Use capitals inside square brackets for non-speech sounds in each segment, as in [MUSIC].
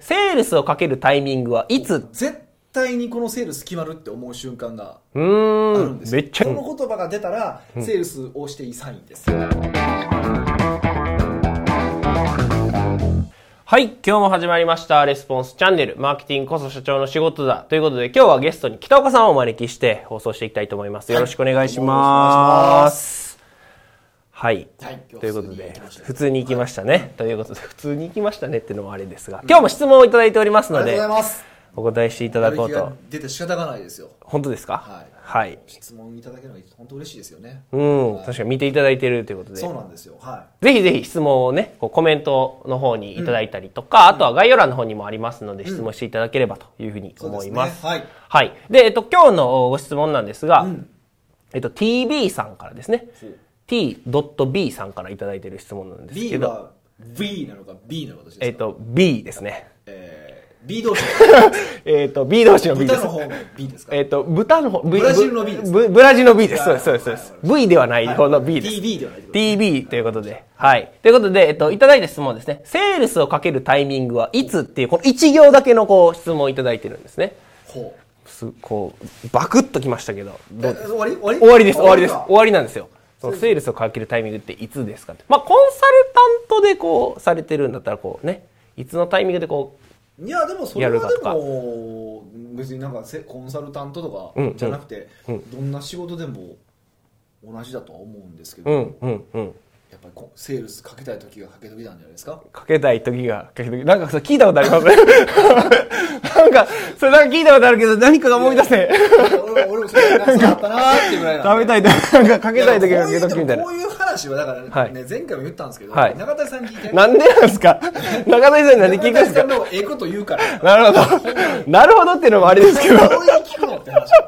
セールスをかけるタイミングはいつ？絶対にこのセールス決まるって思う瞬間がうあるんですよ。めっちゃ。この言葉が出たら、セールスをしていいサインです。はい今日も始まりました。レスポンスチャンネル。マーケティングこそ社長の仕事だ。ということで今日はゲストに北岡さんをお招きして放送していきたいと思います。よろしくお願いします。はいはい、ということで、普普通に行きましたね。ということで、普通に行きましたねっていうのもあれですが、今日も質問をいただいておりますのでありがとうござい、ます。お答えしていただこうと。出て仕方がないですよ。本当ですか？はいはい。質問いただけるのが本当嬉しいですよね。うん、確かに見ていただいているということでそう、なんですよ。はぜひぜひ質問をね、こうコメントの方にいただいたりとか、あとは概要欄の方にもありますので、質問していただければというふうに。思います。はい。はい。で、えっと、今日のご質問なんですが、んえっと、TB さんからですねそう。t.b さんからいただいている質問なんです B けど、は V なのか B なのか？えっと、B ですね。えー、B 同士。[LAUGHS] えっと、B 同士の B です豚の。方の B ですか？えっと、豚の方、ブブラジルの B ですブブラジルの B です。そうです、そうですそうですは。V ではない方の B です。TB ではない TB ということで。はい。ということで、えっと、いただいた質問ですね。セールスをかけるタイミングはいつっていう、この一行だけのこう、質問をいただいてるんですね。ほす、こう、バクッときましたけど、終わり？終わり？終わりです、終わりです。か終わりなんですよ。そのセールスをかけるタイミングっていつですかって。まあ、コンサルタントでこう、されてるんだったらこうね、いつのタイミングでこいやでもそれはでも別になんかせコンサルタントとかうんじゃなくて、うん。どんな仕事でも同じだとは思うんですけう、ど、うん、うん、うん。ぱりセールスかけたい時がかけ時なんじゃないですか？かけたい時が、かけ時。なんかそれ聞いたことあります？ね。[LAUGHS] なんか、それなんか聞いたことあるけど、何かが思い出せ。俺俺もそれなんかそうだったなーっていうぐらいな食べたい時、なんかかけたい時がかけ時みたいな。こう。いう話はだからね、はい。前回も言ったんですけど、はい。中谷さんに聞いて。なんでなんですか？中谷さんになんで聞くんですか？中谷さんのええこと言うから。なるほど。なるほどっていうのもあれですけど、どういう聞くのって話なんですよ。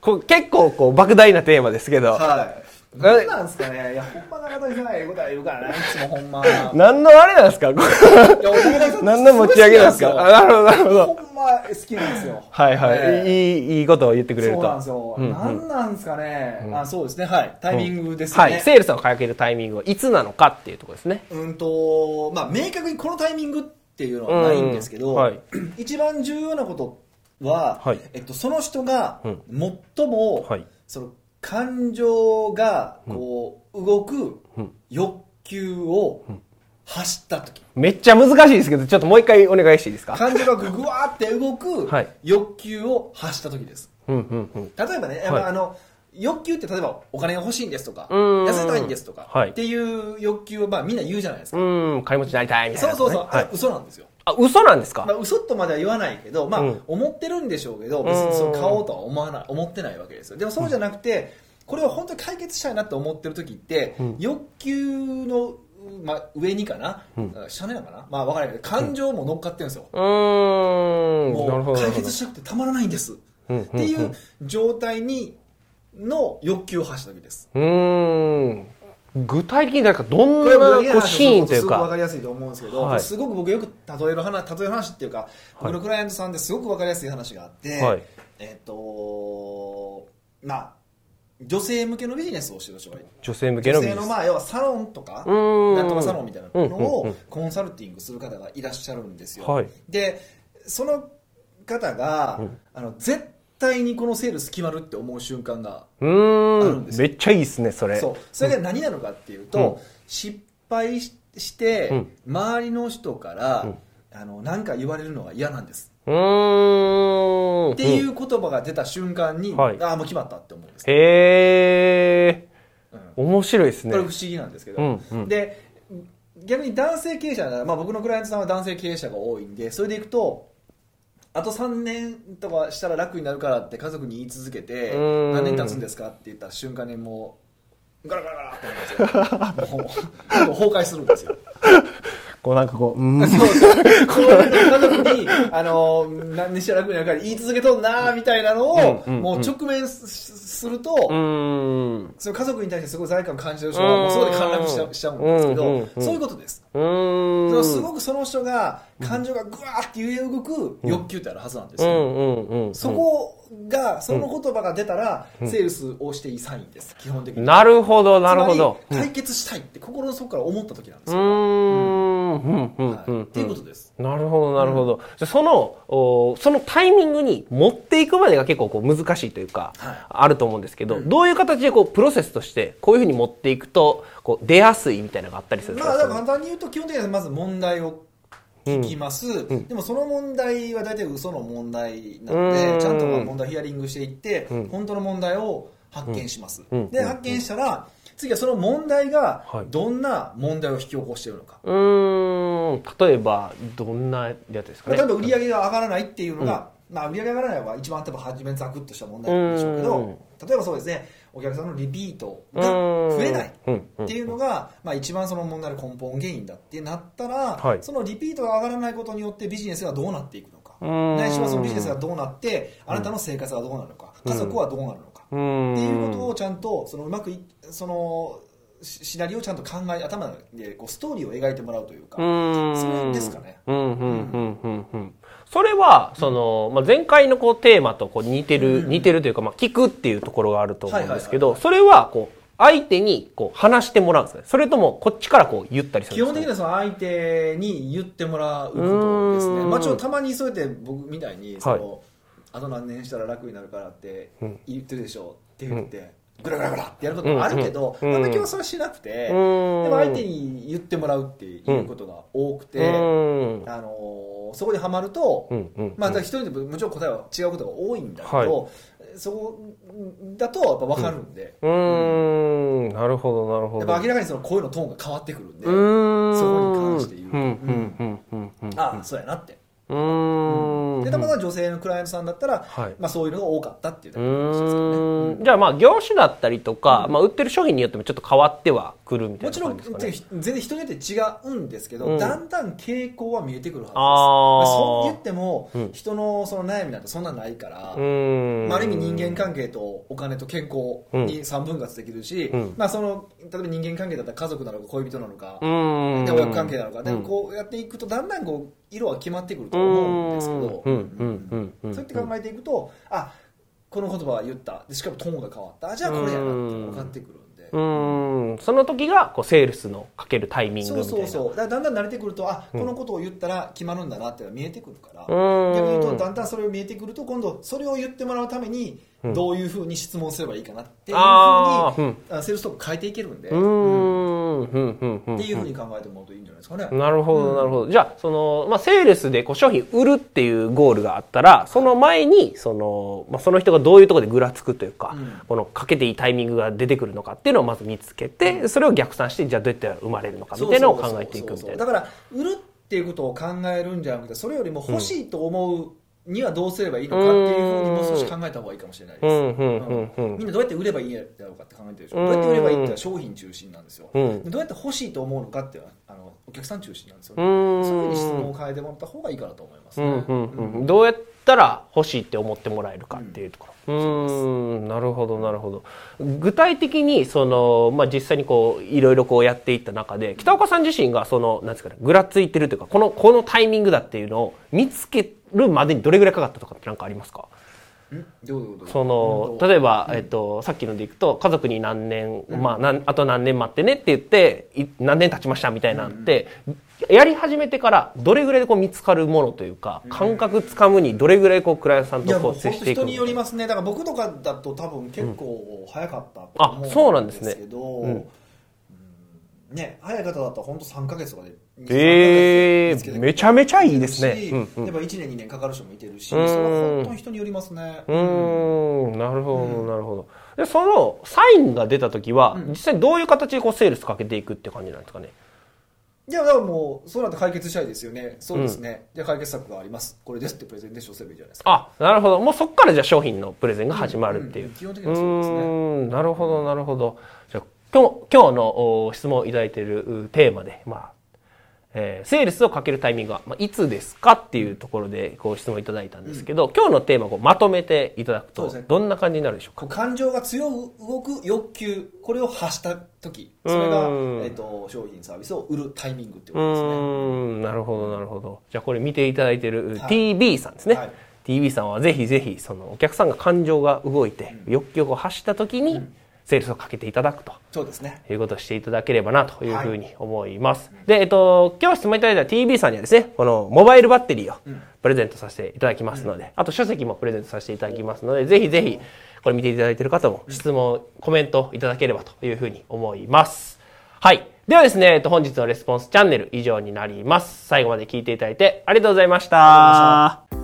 こう結構こう莫大なテーマですけど、はい何なんですかねいやほんま中谷さんがええことは言うからねいつもほんま何のあれなんですか？[LAUGHS] 何の持ち上げなんですかあなるほど、なるほど。ほんま好きなんですよ。はいはい。ええいい、いいことを言ってくれると。そうなんですよ。うんうんなんなんですかね、あ、そうですね。はい。タイミングですよね。はい。セールスをかけるタイミングはいつなのかっていうところですね。うんと、まあ、明確にこのタイミングっていうのはないんですけど、うんはい [CLEARS THROAT] 一番重要なことは、はいえっと、その人がうん最も、はいその感情がこう動くうん。欲求を走った時、めっちゃ難しいですけど、ちょっともう一回お願いしていいですか？感情がぐわーって動く [LAUGHS] はい。欲求を走った時です。うんうんうん。例えばね、あの欲求って例えばお金が欲しいんですとかうん。痩せたいんですとか、はい。っていう欲求をまあみんな言うじゃないですか、うん、金持ちになりたいみたいな、そうそうそう、はい。あ。嘘なんですよ、あ、嘘なんですか？まあ、嘘とまでは言わないけど、まあうん。思ってるんでしょうけど別にそう買おうとは思わない思ってないわけですよ。でもそうじゃなくて、これを本当に解決したいなって思ってる時って、うん。欲求の、まあ、上にかな、うん。下なのかな？まあ分からないけど感情も乗っかってるんですよ、うーん。もう解決したくてたまらないんです、っていう状態にの欲求を発した時です。うーん。具体的になんかどんなこうシーンというすごく分かか。りやすいと思うんですけど、はい。すごく僕よく例える話例える話っていうか、はい。僕のクライアントさんですごく分かりやすい話があって、はい。えっ、とまあ女性向けのビジネスをしてる人がい。る女性向けの女性ビジネス。のまあ要はサロンとかなんとかサロンみたいなのうんうんうをんコンサルティングする方がいらっしゃるんですよ、はい。でその方が、うん。あの絶対にこのセールス決まるって思う瞬間がうあ。るんですめっちゃいいですね、それ。そう。それが何なのかっていうと、うん。失敗しして、うん。周りの人から、うん。あのなんか言われるのが嫌なんです、うーん。っていう言葉が出た瞬間に、はい。ああもう決まったって思うんです、へうん。ー。面白いですね。これ。不思議なんですけど、うんうん。で逆に男性経営者なら、まあ、僕のクライアントさんは男性経営者が多いんでそれでいくとあと3年とかしたら楽になるからって家族に言い続けてうん。何年経つんですかって言った瞬間にもうガラガラガラってなるんですよ。もう崩壊するんですよこうなんかこう、うーん。そうそう。こういう家族に、あの、何にしたら楽になるから言い続けとんなみたいなのを、うんうんもう直面すすると、うーん。その家族に対してすごい罪悪感を感じてる人は、もうそこで陥落しちゃうしちゃうんですけど、うんうんうんそういうことです。うーん。すごくその人が、感情がぐわーって揺れ動く欲求ってあるはずなんですよ。うんうんうん。そこが、その言葉が出たら、セールスをしていいサインです、基本的に。なるほど、なるほど。つまり解決したいって心の底から思った時なんですうよ。ーん。うん、うん、うん。はいっていうことです。なるほど、なるほど。じゃあその、おそのタイミングに持っていくまでが結構こう難しいというか、はいあると思うんですけど、どういう形でこうプロセスとして、こういうふうに持っていくと、こう出やすいみたいなのがあったりするんですまあ、だからか簡単に言うと基本的にはまず問題を聞きます、でもその問題は大体嘘の問題なのうんでちゃんとまあ問題をヒアリングしていって、ん本当の問題を発見します、うん。うん。で発見したら次はその問題がはい。どんな問題を引き起こしているのか、うーん、例えば、どんなやつですかね。例えば売り上げが上がらないっていうのが、まあ、売り上げが上がらないは一番多分初めざくっとした問題なんでしょうけど、うん。例えばそうですね。お客さんのリピートが増えないうん。っていうのが、まあ、一番その問題の根本原因だってなったら、はい。そのリピートが上がらないことによってビジネスがどうなっていくのか。うん。ないしはそのビジネスがどうなってあなたの生活がどうなるのか。家族はどうなるのか、うん。っていうことをちゃんとそのうまくいそのシシナリオをちゃんと考え頭でこうストーリーを描いてもらうというか、うん。それ。それは、その、まあ、前回のこうテーマとこう似てる、似てるというか、まあ、聞くっていうところがあると思うんですけど、それは、こう、相手にこう話してもらうんですね。それとも、こっちからこう言ったりす基本るんですか、的にはその相手に言ってもらうことですね。うん。まあちょっとたまにそうやって僕みたいに、その、あと何年したら楽になるからって言ってるでしょって言って、ぐらぐらぐらってやることもあるけど、うん。まあ今日はそれはしなくて、でうん。も相手に言ってもらうっていうことが多くて、うん。あのーそこにはまると、まあ、一人でももちろん答えは違うことが多いんだけど、はい。そこだとやっぱ分かるんで、うーん、なるほど、なるほど。やっぱ明らかにその声のトーンが変わってくるんで。そこに関して言うと。ああそうやなって。うーん。でたまたま女性のクライアントさんだったら、はい。まあ、そういうのが多かったっていうだうけの話ですけどね、ーん。じゃあまあ業種だったりとか、まあ売ってる商品によってもちょっと変わってはくるみたいなもちろん。全然人によって違うんですけど、うん。だんだん傾向は見えてくるはずですあー。そう言っても、うん。人のその悩みなんてそんなないから。まあ、ある意味人間関係とお金と健康に三分割できるし、うん。まあ、その例えば人間関係だったら家族なのか恋人なのか。で親子関係なのか、でうんこうやっていくとだんだんこう色は決まってくると思うんですけど、そうやって考えていくとあこの言葉は言った。でしかもトーンが変わった。あじゃあこれやなって分かってくるんで。うーん。その時が、こう、セールスのかけるタイミングみたいな。そうそうそう。だんだん慣れてくるとあこのことを言ったら決まるんだなっていうのが見えてくるから、うん。逆に言うとだんだんそれを見えてくると今度それを言ってもらうためにどういうふうに質問すればいいかなっていうふうにセールストーク変えていけるんで、うーん。うん、うん、うん。っていうふうに考えてもらうといいんじゃないですかね。なるほど、なるほど。じゃあ、その、まあ、セールスでこう商品売るっていうゴールがあったら、その前に、その、まあ、その人がどういうところでぐらつくというか、うんこのかけていいタイミングが出てくるのかっていうのをまず見つけて、それを逆算して、じゃあどうやって生まれるのかみたいなのを考えていくみたいな。だから売るっていうことを考えるんじゃなくてそれよりも欲しいと思うにはどうすればいいのかっていうふうにもう少し考えた方がいいかもしれないです、みんなどうやって売ればいいんだろうかって考えてるでしょ。うん。どうやって売ればいいって商品中心なんですよ、うんでどうやって欲しいと思うのかっていうのはあのお客さん中心なんですよ、うーん。そういうふうに質問を変えてもらった方がいいかなと思いますね、うんうんうん、どうやったら欲しいって思ってもらえるかっていうところ。うーんなるほどなるほど。具体的にその、まあ、実際にこういろいろこうやっていった中で北岡さん自身がそのなんですかねぐらついてるというかこのこのタイミングだっていうのを見つけるまでにどれぐらいかかったとかって何かありますか？そのう？ん例えば、えっと、さっきのでいくと家族に何年、まあなんあと何年待ってねって言ってい何年経ちましたみたいなんて、やり始めてからどれぐらいでこう見つかるものというか感覚つかむにどれぐらいこうクライアントさんとこう接していく人によりますね。だから僕とかだと多分結構早かったとあ思そうなんですねけど、うん。うんね早い方だったら本当3か月とかでえ2 3ヶ月で見つけてー、めちゃめちゃいいですしね。うんうん。やっぱ1年2年かかる人もいてるし、うんそれは本当に人によりますね、うーんなるほど、なるほど。で、そのサインが出た時は、実際どういう形でこうセールスかけていくって感じなんですかね？いやだからもうそうなって解決したいですよね。そうですね、じゃあ解決策があります。これですってプレゼンテーションすればいいじゃないですか。あ、なるほど。もうそこからじゃあ商品のプレゼンが始まるっていう。んん基本的うにはそうですね。なるほど、なるほど。じゃあ今日、今日のお質問をいただいているうテーマで、まあ、えーセールスをかけるタイミングは、まあ、いつですかっていうところでご質問いただいたんですけど、今日のテーマをまとめていただくとどんな感じになるでしょうか？感情が強く動く欲求これを発した時それが、うんえっと商品サービスを売るタイミングっていううことですね。ーん。なるほどなるほど。じゃあこれ見ていただいているはい。TB さんですね、はい。TB さんはぜひぜひそのお客さんが感情が動いて欲求を発した時にセールスをかけていただくとそうですねいうことをしていただければなというふうに思います。で、えっと、今日質問いただいた TB さんにはですね、このモバイルバッテリーをプレゼントさせていただきますので、あと書籍もプレゼントさせていただきますので、ぜひぜひ、これ見ていただいている方も質問、コメントいただければというふうに思います。はい。ではですね、えっと、本日のレスポンスチャンネル以上になります。最後まで聞いていただいてありがとうございました。